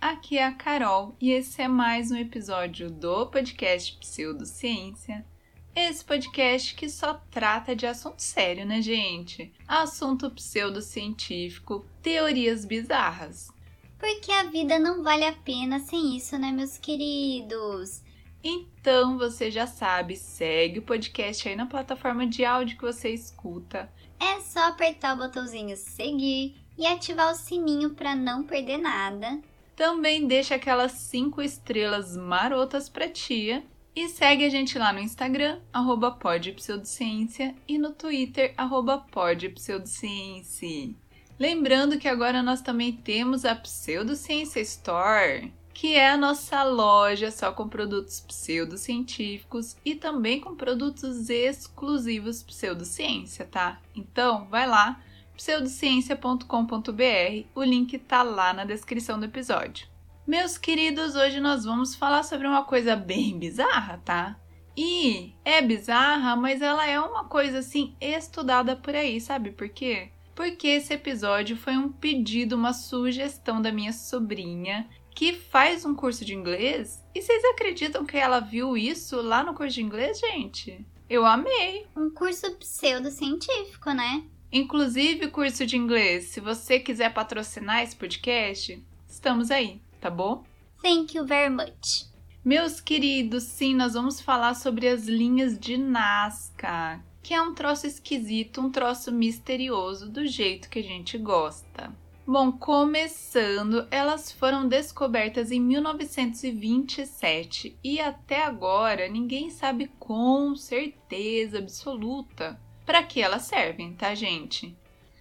Aqui é a Carol e esse é mais um episódio do podcast Pseudociência. Esse podcast que só trata de assunto sério, né, gente? Assunto pseudocientífico, teorias bizarras. Porque a vida não vale a pena sem isso, né, meus queridos? Então você já sabe, segue o podcast aí na plataforma de áudio que você escuta. É só apertar o botãozinho seguir e ativar o sininho para não perder nada. Também deixa aquelas 5 estrelas marotas pra tia. E segue a gente lá no Instagram, arroba podpseudociência, e no Twitter, arroba podpseudociência. Lembrando que agora nós também temos a Pseudociência Store, que é a nossa loja só com produtos pseudocientíficos e também com produtos exclusivos pseudociência, tá? Então, vai lá pseudociencia.com.br. O link tá lá na descrição do episódio. Meus queridos, hoje nós vamos falar sobre uma coisa bem bizarra, tá? E é bizarra, mas ela é uma coisa assim estudada por aí, sabe por quê? Porque esse episódio foi um pedido, uma sugestão da minha sobrinha que faz um curso de inglês. E vocês acreditam que ela viu isso lá no curso de inglês, gente? Eu amei. Um curso pseudocientífico, né? Inclusive, curso de inglês, se você quiser patrocinar esse podcast, estamos aí, tá bom? Thank you very much. Meus queridos, sim, nós vamos falar sobre as linhas de Nazca, que é um troço esquisito, um troço misterioso do jeito que a gente gosta. Bom, começando, elas foram descobertas em 1927 e até agora ninguém sabe com certeza absoluta para que elas servem, tá, gente?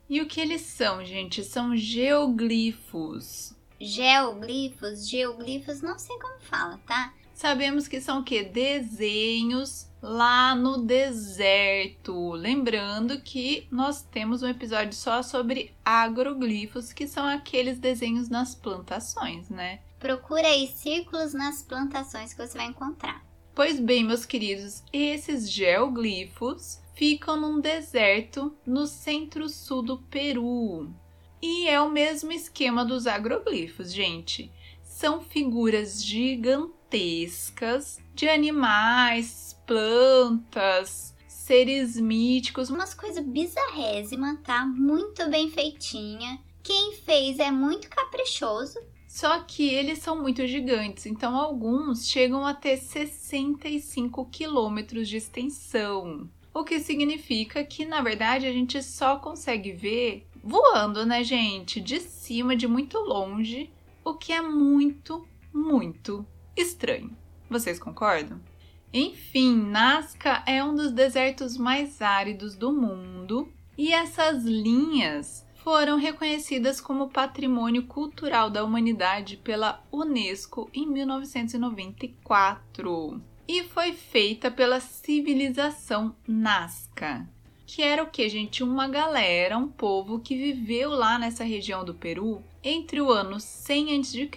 E o que eles são, gente? São geoglifos. Geoglifos, geoglifos, não sei como fala, tá? Sabemos que são o quê? Desenhos lá no deserto. Lembrando que nós temos um episódio só sobre agroglifos, que são aqueles desenhos nas plantações, né? Procura aí círculos nas plantações que você vai encontrar. Pois bem, meus queridos, esses geoglifos ficam num deserto no centro-sul do Peru. E é o mesmo esquema dos agroglifos, gente. São figuras gigantescas de animais, plantas, seres míticos, umas coisas bizarrésimas, tá? Muito bem feitinha. Quem fez é muito caprichoso. Só que eles são muito gigantes, então alguns chegam a ter 65 quilômetros de extensão o que significa que na verdade a gente só consegue ver voando, né, gente? De cima, de muito longe, o que é muito, muito estranho. Vocês concordam? Enfim, Nazca é um dos desertos mais áridos do mundo e essas linhas foram reconhecidas como Patrimônio Cultural da Humanidade pela Unesco em 1994 e foi feita pela civilização Nazca, que era o que, gente? Uma galera, um povo que viveu lá nessa região do Peru entre o ano 100 a.C.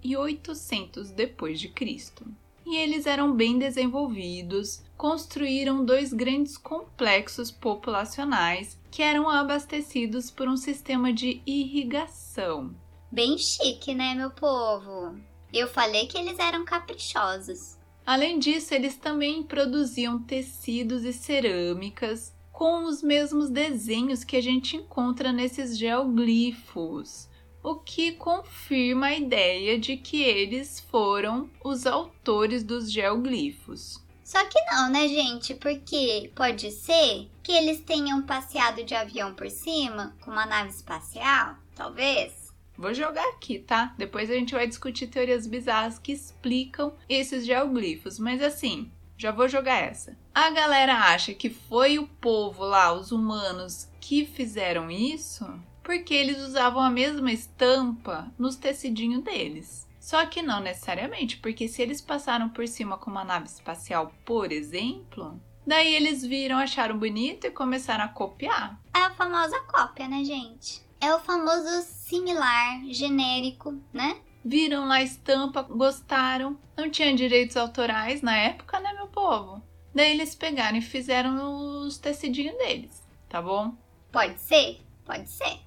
e 800 depois de Cristo. E eles eram bem desenvolvidos, construíram dois grandes complexos populacionais que eram abastecidos por um sistema de irrigação. Bem chique, né, meu povo? Eu falei que eles eram caprichosos. Além disso, eles também produziam tecidos e cerâmicas com os mesmos desenhos que a gente encontra nesses geoglifos, o que confirma a ideia de que eles foram os autores dos geoglifos. Só que não, né, gente? Porque pode ser que eles tenham passeado de avião por cima com uma nave espacial, talvez. Vou jogar aqui, tá? Depois a gente vai discutir teorias bizarras que explicam esses geoglifos, mas assim, já vou jogar essa. A galera acha que foi o povo lá, os humanos, que fizeram isso porque eles usavam a mesma estampa nos tecidinhos deles. Só que não necessariamente, porque se eles passaram por cima com uma nave espacial, por exemplo, daí eles viram, acharam bonito e começaram a copiar. É a famosa cópia, né, gente? É o famoso similar, genérico, né? Viram lá a estampa, gostaram, não tinha direitos autorais na época, né, meu povo? Daí eles pegaram e fizeram os tecidinhos deles, tá bom? Pode ser? Pode ser.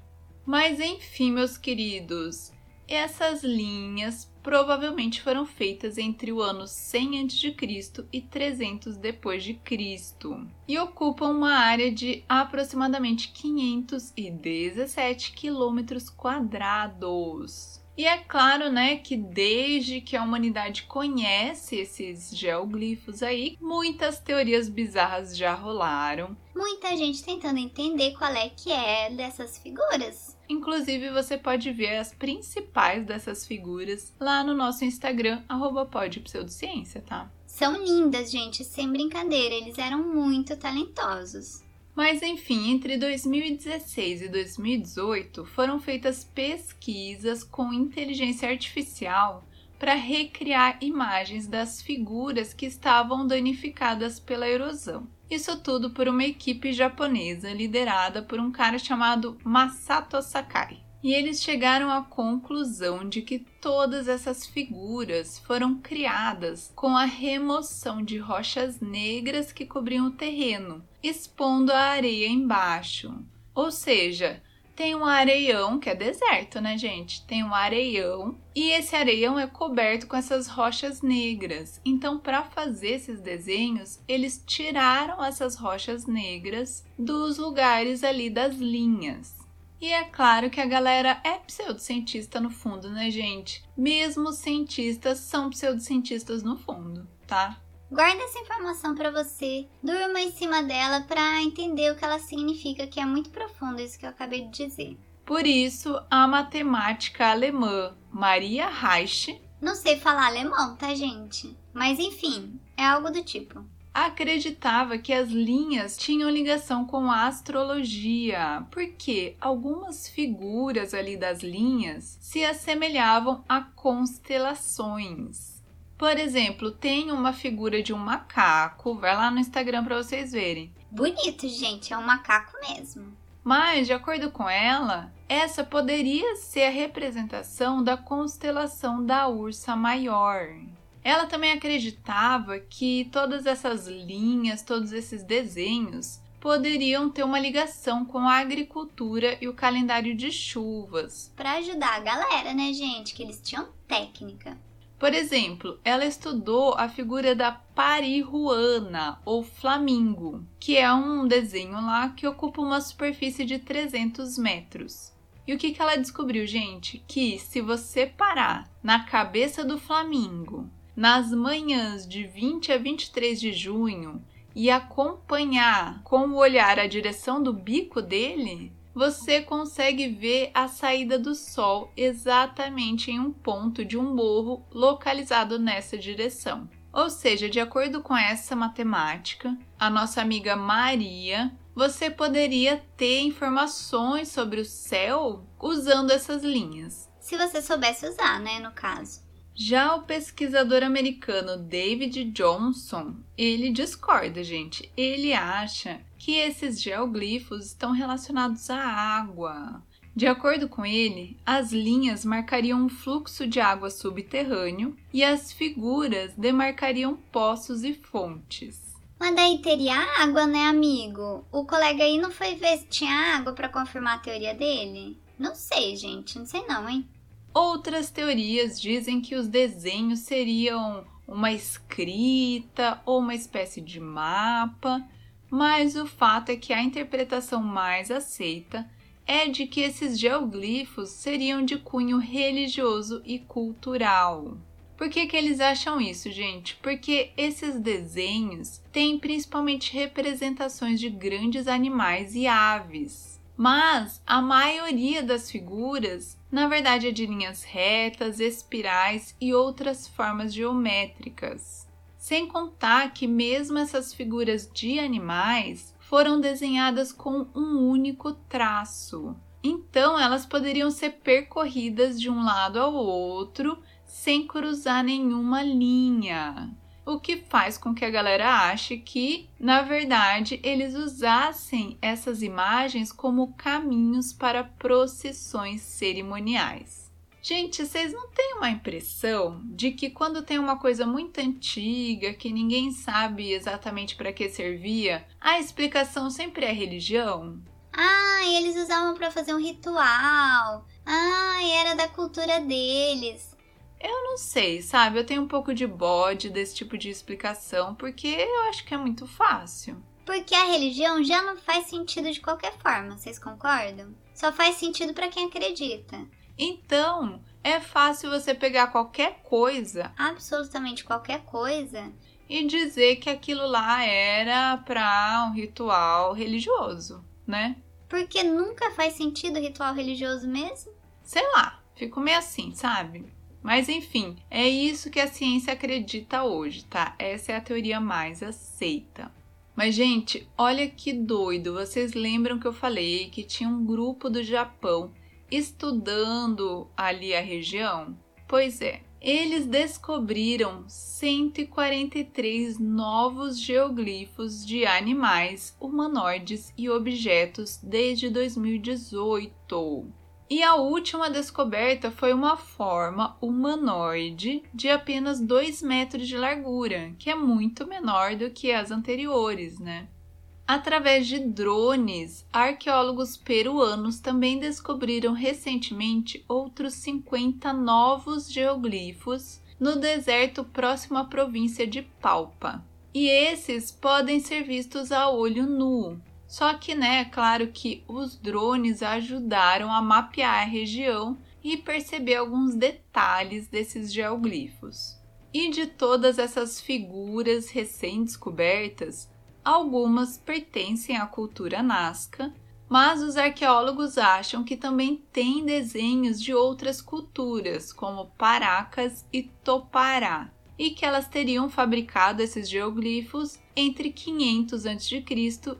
Mas enfim, meus queridos, essas linhas provavelmente foram feitas entre o ano 100 a.C. e 300 depois de Cristo e ocupam uma área de aproximadamente 517 quilômetros quadrados. E é claro, né, que desde que a humanidade conhece esses geoglifos aí, muitas teorias bizarras já rolaram. Muita gente tentando entender qual é que é dessas figuras. Inclusive, você pode ver as principais dessas figuras lá no nosso Instagram, @podpseudociência, tá? São lindas, gente, sem brincadeira, eles eram muito talentosos. Mas enfim, entre 2016 e 2018 foram feitas pesquisas com inteligência artificial para recriar imagens das figuras que estavam danificadas pela erosão. Isso tudo por uma equipe japonesa liderada por um cara chamado Masato Sakai. E eles chegaram à conclusão de que todas essas figuras foram criadas com a remoção de rochas negras que cobriam o terreno, expondo a areia embaixo. Ou seja, tem um areião, que é deserto, né, gente? Tem um areião e esse areião é coberto com essas rochas negras. Então, para fazer esses desenhos, eles tiraram essas rochas negras dos lugares ali das linhas. E é claro que a galera é pseudocientista no fundo, né, gente? Mesmo os cientistas são pseudocientistas no fundo, tá? Guarda essa informação para você, durma em cima dela para entender o que ela significa, que é muito profundo isso que eu acabei de dizer. Por isso, a matemática alemã Maria Reich. Não sei falar alemão, tá, gente? Mas enfim, é algo do tipo acreditava que as linhas tinham ligação com a astrologia, porque algumas figuras ali das linhas se assemelhavam a constelações. Por exemplo, tem uma figura de um macaco, vai lá no Instagram para vocês verem. Bonito, gente, é um macaco mesmo. Mas, de acordo com ela, essa poderia ser a representação da constelação da Ursa Maior. Ela também acreditava que todas essas linhas, todos esses desenhos poderiam ter uma ligação com a agricultura e o calendário de chuvas. Para ajudar a galera, né, gente? Que eles tinham técnica. Por exemplo, ela estudou a figura da parihuana ou flamingo, que é um desenho lá que ocupa uma superfície de 300 metros. E o que, que ela descobriu, gente? Que se você parar na cabeça do flamingo nas manhãs de 20 a 23 de junho e acompanhar com o olhar a direção do bico dele, você consegue ver a saída do sol exatamente em um ponto de um morro localizado nessa direção. Ou seja, de acordo com essa matemática, a nossa amiga Maria, você poderia ter informações sobre o céu usando essas linhas. Se você soubesse usar, né, no caso. Já o pesquisador americano David Johnson, ele discorda, gente. Ele acha que esses geoglifos estão relacionados à água. De acordo com ele, as linhas marcariam um fluxo de água subterrâneo e as figuras demarcariam poços e fontes. Mas daí teria água, né, amigo? O colega aí não foi ver se tinha água para confirmar a teoria dele? Não sei, gente, não sei não, hein? Outras teorias dizem que os desenhos seriam uma escrita ou uma espécie de mapa, mas o fato é que a interpretação mais aceita é de que esses geoglifos seriam de cunho religioso e cultural. Por que, que eles acham isso, gente? Porque esses desenhos têm principalmente representações de grandes animais e aves. Mas a maioria das figuras, na verdade, é de linhas retas, espirais e outras formas geométricas. Sem contar que, mesmo essas figuras de animais foram desenhadas com um único traço. Então, elas poderiam ser percorridas de um lado ao outro sem cruzar nenhuma linha. O que faz com que a galera ache que, na verdade, eles usassem essas imagens como caminhos para procissões cerimoniais. Gente, vocês não têm uma impressão de que quando tem uma coisa muito antiga, que ninguém sabe exatamente para que servia, a explicação sempre é religião? Ah, eles usavam para fazer um ritual. Ah, era da cultura deles. Eu não sei, sabe? Eu tenho um pouco de bode desse tipo de explicação, porque eu acho que é muito fácil. Porque a religião já não faz sentido de qualquer forma, vocês concordam? Só faz sentido para quem acredita. Então, é fácil você pegar qualquer coisa, absolutamente qualquer coisa, e dizer que aquilo lá era para um ritual religioso, né? Porque nunca faz sentido ritual religioso mesmo? Sei lá, fico meio assim, sabe? Mas enfim, é isso que a ciência acredita hoje, tá? Essa é a teoria mais aceita. Mas, gente, olha que doido! Vocês lembram que eu falei que tinha um grupo do Japão estudando ali a região? Pois é, eles descobriram 143 novos geoglifos de animais, humanoides e objetos desde 2018. E a última descoberta foi uma forma humanoide de apenas 2 metros de largura, que é muito menor do que as anteriores, né? Através de drones, arqueólogos peruanos também descobriram recentemente outros 50 novos geoglifos no deserto próximo à província de Palpa. E esses podem ser vistos a olho nu, só que, né, é claro que os drones ajudaram a mapear a região e perceber alguns detalhes desses geoglifos. E de todas essas figuras recém-descobertas, algumas pertencem à cultura Nazca, mas os arqueólogos acham que também tem desenhos de outras culturas, como Paracas e Topará, e que elas teriam fabricado esses geoglifos entre 500 a.C.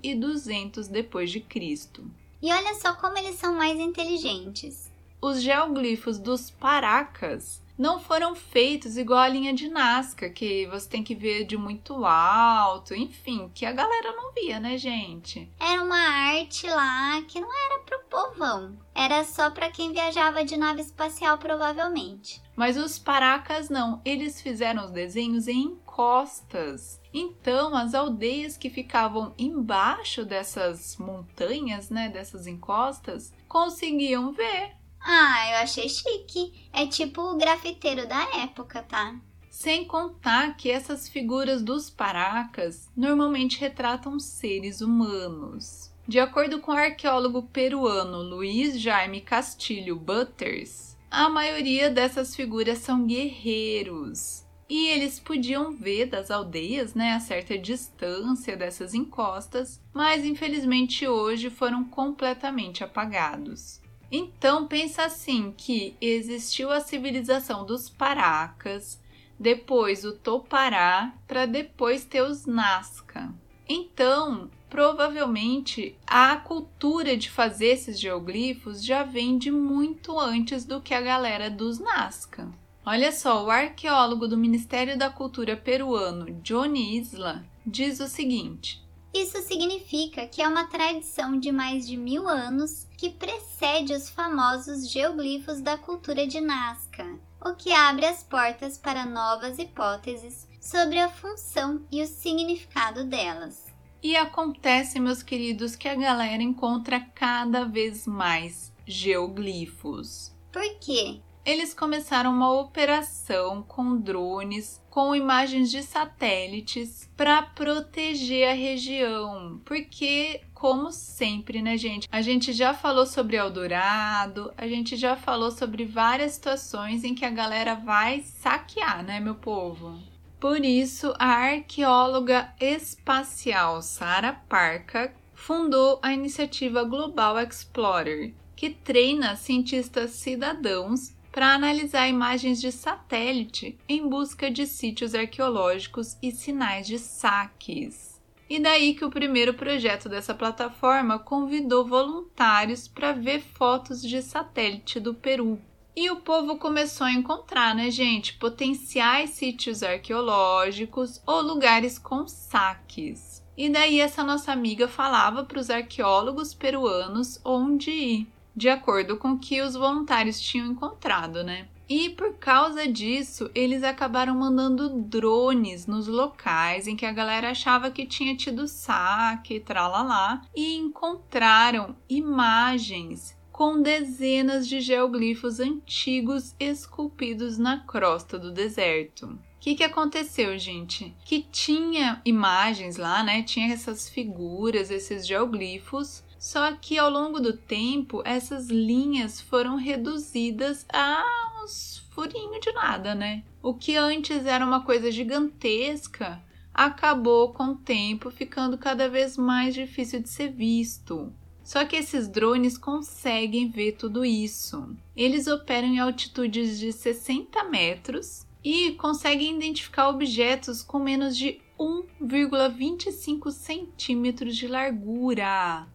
e 200 depois de Cristo. E olha só como eles são mais inteligentes. Os geoglifos dos Paracas não foram feitos igual a linha de Nazca, que você tem que ver de muito alto, enfim, que a galera não via, né, gente? Era uma arte lá que não era pro povão, era só para quem viajava de nave espacial, provavelmente. Mas os paracas não, eles fizeram os desenhos em encostas. Então, as aldeias que ficavam embaixo dessas montanhas, né, dessas encostas, conseguiam ver ah, eu achei chique. É tipo o grafiteiro da época, tá? Sem contar que essas figuras dos paracas normalmente retratam seres humanos. De acordo com o arqueólogo peruano Luiz Jaime Castilho Butters, a maioria dessas figuras são guerreiros. E eles podiam ver das aldeias, né, a certa distância dessas encostas, mas infelizmente hoje foram completamente apagados. Então pensa assim que existiu a civilização dos Paracas, depois o Topará, para depois ter os Nazca. Então, provavelmente a cultura de fazer esses geoglifos já vem de muito antes do que a galera dos Nazca. Olha só, o arqueólogo do Ministério da Cultura peruano, Johnny Isla, diz o seguinte: isso significa que é uma tradição de mais de mil anos que precede os famosos geoglifos da cultura de Nazca, o que abre as portas para novas hipóteses sobre a função e o significado delas. E acontece, meus queridos, que a galera encontra cada vez mais geoglifos. Por quê? eles começaram uma operação com drones, com imagens de satélites para proteger a região, porque como sempre, né, gente? A gente já falou sobre Eldorado, a gente já falou sobre várias situações em que a galera vai saquear, né, meu povo? Por isso, a arqueóloga espacial Sarah Parker fundou a iniciativa Global Explorer, que treina cientistas cidadãos para analisar imagens de satélite em busca de sítios arqueológicos e sinais de saques. E daí que o primeiro projeto dessa plataforma convidou voluntários para ver fotos de satélite do Peru. E o povo começou a encontrar, né, gente, potenciais sítios arqueológicos ou lugares com saques. E daí essa nossa amiga falava para os arqueólogos peruanos onde ir, de acordo com o que os voluntários tinham encontrado, né? E por causa disso, eles acabaram mandando drones nos locais em que a galera achava que tinha tido saque, tralalá, e encontraram imagens com dezenas de geoglifos antigos esculpidos na crosta do deserto. O que, que aconteceu, gente? Que tinha imagens lá, né? Tinha essas figuras, esses geoglifos, só que ao longo do tempo essas linhas foram reduzidas a uns furinhos de nada, né? O que antes era uma coisa gigantesca acabou com o tempo ficando cada vez mais difícil de ser visto. Só que esses drones conseguem ver tudo isso. Eles operam em altitudes de 60 metros e conseguem identificar objetos com menos de 1,25 centímetros de largura.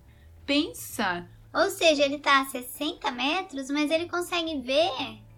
Pensa! Ou seja, ele está a 60 metros, mas ele consegue ver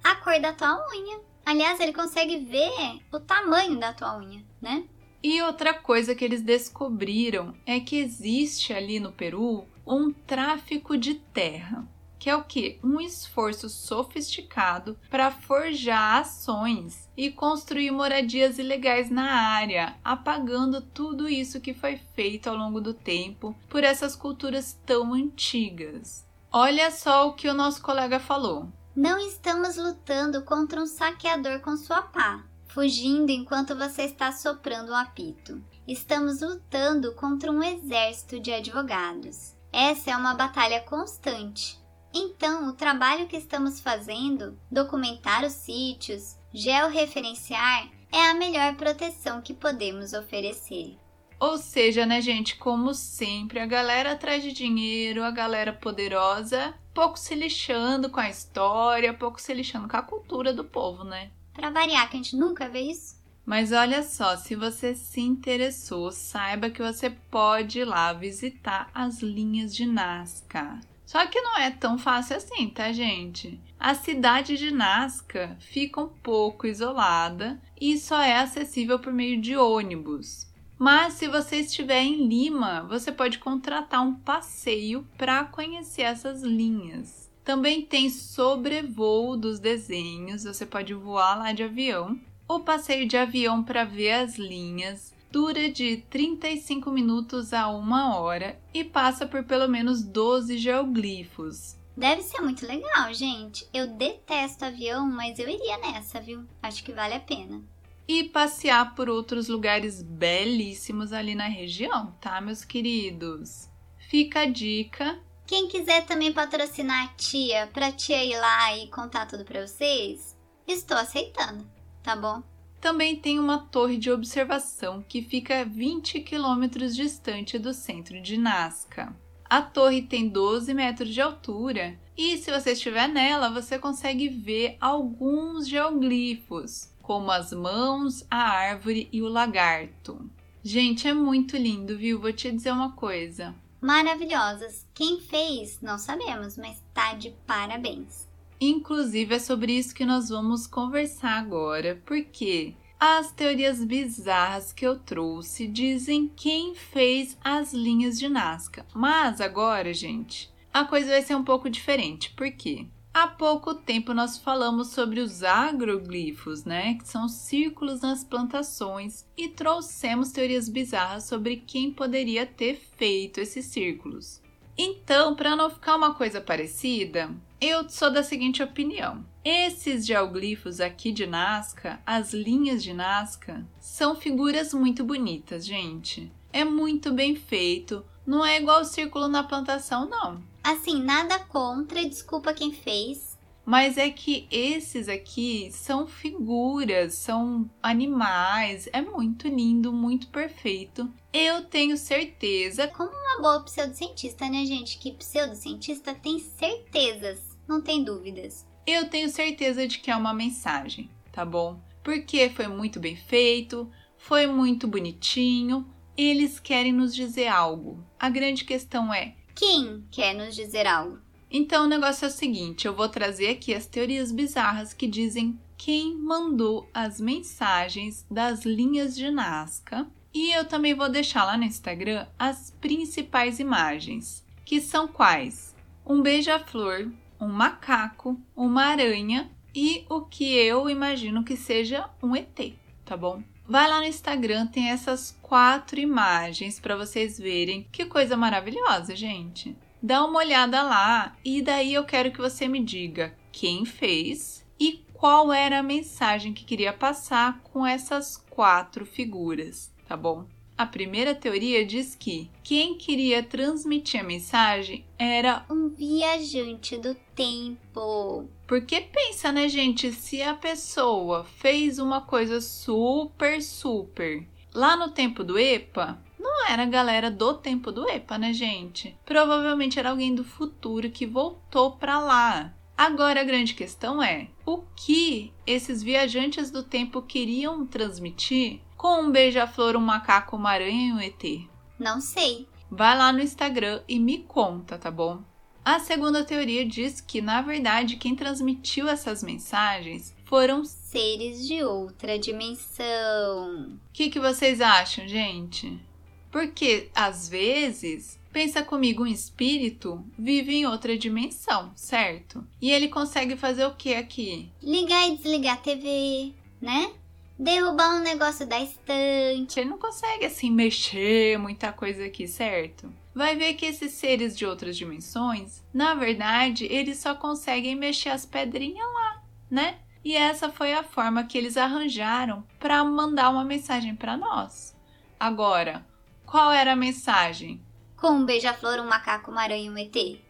a cor da tua unha. Aliás, ele consegue ver o tamanho da tua unha, né? E outra coisa que eles descobriram é que existe ali no Peru um tráfico de terra, que é o que? Um esforço sofisticado para forjar ações e construir moradias ilegais na área, apagando tudo isso que foi feito ao longo do tempo por essas culturas tão antigas. Olha só o que o nosso colega falou. Não estamos lutando contra um saqueador com sua pá, fugindo enquanto você está soprando um apito. Estamos lutando contra um exército de advogados. Essa é uma batalha constante. Então, o trabalho que estamos fazendo, documentar os sítios, georreferenciar, é a melhor proteção que podemos oferecer. Ou seja, né, gente, como sempre, a galera atrás de dinheiro, a galera poderosa, pouco se lixando com a história, pouco se lixando com a cultura do povo, né? Pra variar, que a gente nunca vê isso. Mas olha só, se você se interessou, saiba que você pode ir lá visitar as linhas de Nazca. Só que não é tão fácil assim, tá, gente? A cidade de Nazca fica um pouco isolada e só é acessível por meio de ônibus. Mas se você estiver em Lima, você pode contratar um passeio para conhecer essas linhas. Também tem sobrevoo dos desenhos, você pode voar lá de avião o passeio de avião para ver as linhas dura de 35 minutos a uma hora e passa por pelo menos 12 geoglifos. Deve ser muito legal, gente. Eu detesto avião, mas eu iria nessa, viu? Acho que vale a pena. E passear por outros lugares belíssimos ali na região, tá, meus queridos? Fica a dica. Quem quiser também patrocinar a tia, pra tia ir lá e contar tudo pra vocês, estou aceitando tá bom? Também tem uma torre de observação que fica 20 quilômetros distante do centro de Nazca. A torre tem 12 metros de altura e, se você estiver nela, você consegue ver alguns geoglifos, como as mãos, a árvore e o lagarto. Gente, é muito lindo, viu? Vou te dizer uma coisa. Maravilhosas. Quem fez, não sabemos, mas tá de parabéns. Inclusive, é sobre isso que nós vamos conversar agora, porque as teorias bizarras que eu trouxe dizem quem fez as linhas de Nazca. Mas agora, gente, a coisa vai ser um pouco diferente. Por quê? Há pouco tempo nós falamos sobre os agroglifos, né, que são círculos nas plantações, e trouxemos teorias bizarras sobre quem poderia ter feito esses círculos. Então, para não ficar uma coisa parecida, eu sou da seguinte opinião. Esses geoglifos aqui de Nazca, as linhas de Nazca, são figuras muito bonitas, gente. É muito bem feito. Não é igual o círculo na plantação, não. Assim, nada contra, desculpa quem fez. Mas é que esses aqui são figuras, são animais, é muito lindo, muito perfeito. Eu tenho certeza. Como uma boa pseudocientista, né, gente? Que pseudocientista tem certezas não tem dúvidas. Eu tenho certeza de que é uma mensagem, tá bom? Porque foi muito bem feito, foi muito bonitinho, eles querem nos dizer algo. A grande questão é: quem quer nos dizer algo? Então o negócio é o seguinte: eu vou trazer aqui as teorias bizarras que dizem quem mandou as mensagens das linhas de Nazca. E eu também vou deixar lá no Instagram as principais imagens, que são quais? Um beija-flor, um macaco, uma aranha e o que eu imagino que seja um ET, tá bom? Vai lá no Instagram, tem essas quatro imagens para vocês verem. Que coisa maravilhosa, gente. Dá uma olhada lá e daí eu quero que você me diga quem fez e qual era a mensagem que queria passar com essas quatro figuras, tá bom? A primeira teoria diz que quem queria transmitir a mensagem era um viajante do tempo. Porque pensa, né, gente, se a pessoa fez uma coisa super, super lá no tempo do EPA, não era a galera do tempo do EPA, né, gente? Provavelmente era alguém do futuro que voltou para lá. Agora a grande questão é: o que esses viajantes do tempo queriam transmitir com um beija-flor, um macaco, uma aranha e um ET? Não sei. Vai lá no Instagram e me conta, tá bom? A segunda teoria diz que, na verdade, quem transmitiu essas mensagens foram seres de outra dimensão. O que, que vocês acham, gente? Porque às vezes, pensa comigo, um espírito vive em outra dimensão, certo? E ele consegue fazer o que aqui? Ligar e desligar a TV, né? Derrubar um negócio da estante. Ele não consegue assim mexer muita coisa aqui, certo? Vai ver que esses seres de outras dimensões, na verdade, eles só conseguem mexer as pedrinhas lá, né? E essa foi a forma que eles arranjaram para mandar uma mensagem para nós. Agora, qual era a mensagem? Com um beija-flor, um macaco, uma aranha e um ET?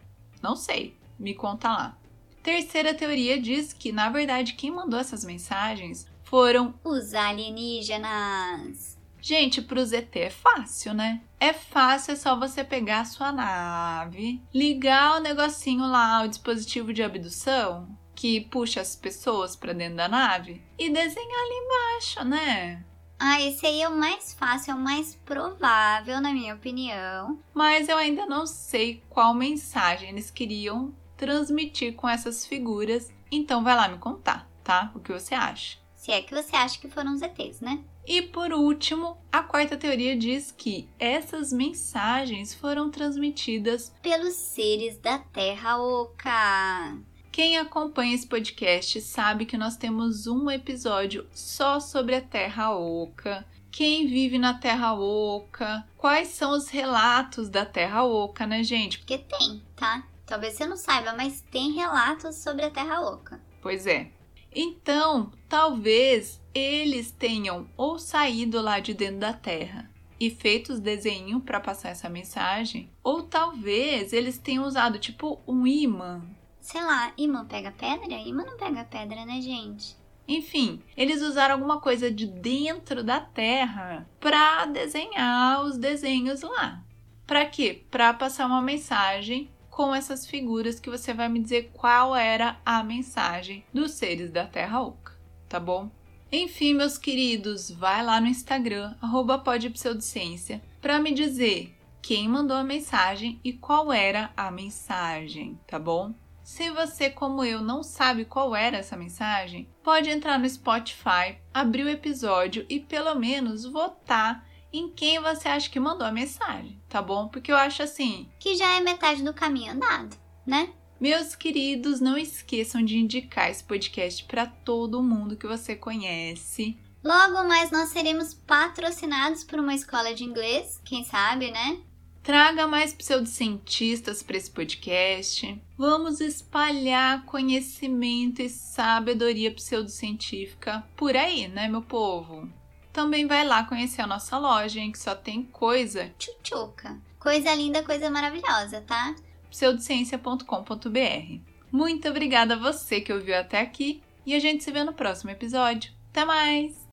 Não sei, me conta lá. Terceira teoria diz que, na verdade, quem mandou essas mensagens foram os alienígenas. Gente, para os ET é fácil, né? É fácil, é só você pegar a sua nave, ligar o negocinho lá, o dispositivo de abdução, que puxa as pessoas para dentro da nave, e desenhar ali embaixo, né? Ah, esse aí é o mais fácil, é o mais provável, na minha opinião. Mas eu ainda não sei qual mensagem eles queriam transmitir com essas figuras. Então vai lá me contar, tá? O que você acha. Se é que você acha que foram os ETs, né? E por último, a quarta teoria diz que essas mensagens foram transmitidas pelos seres da Terra Oca. Quem acompanha esse podcast sabe que nós temos um episódio só sobre a Terra Oca. Quem vive na Terra Oca? Quais são os relatos da Terra Oca, né, gente? Porque tem, tá? Talvez você não saiba, mas tem relatos sobre a Terra Oca. Pois é. Então, talvez eles tenham ou saído lá de dentro da Terra e feito os desenhos para passar essa mensagem, ou talvez eles tenham usado tipo um imã Sei lá, imã pega pedra? Imã não pega pedra, né, gente? Enfim, eles usaram alguma coisa de dentro da Terra para desenhar os desenhos lá. Para quê? Para passar uma mensagem com essas figuras que você vai me dizer qual era a mensagem dos seres da Terra Oca, tá bom? Enfim, meus queridos, vai lá no Instagram, arroba para me dizer quem mandou a mensagem e qual era a mensagem, tá bom? Se você, como eu, não sabe qual era essa mensagem, pode entrar no Spotify, abrir o episódio e pelo menos votar em quem você acha que mandou a mensagem, tá bom? Porque eu acho assim. Que já é metade do caminho andado, né? Meus queridos, não esqueçam de indicar esse podcast para todo mundo que você conhece. Logo mais nós seremos patrocinados por uma escola de inglês, quem sabe, né? Traga mais pseudocientistas para esse podcast. Vamos espalhar conhecimento e sabedoria pseudocientífica por aí, né, meu povo? Também vai lá conhecer a nossa loja, hein, que só tem coisa tchutchuca. Coisa linda, coisa maravilhosa, tá? pseudociencia.com.br. Muito obrigada a você que ouviu até aqui e a gente se vê no próximo episódio. Até mais!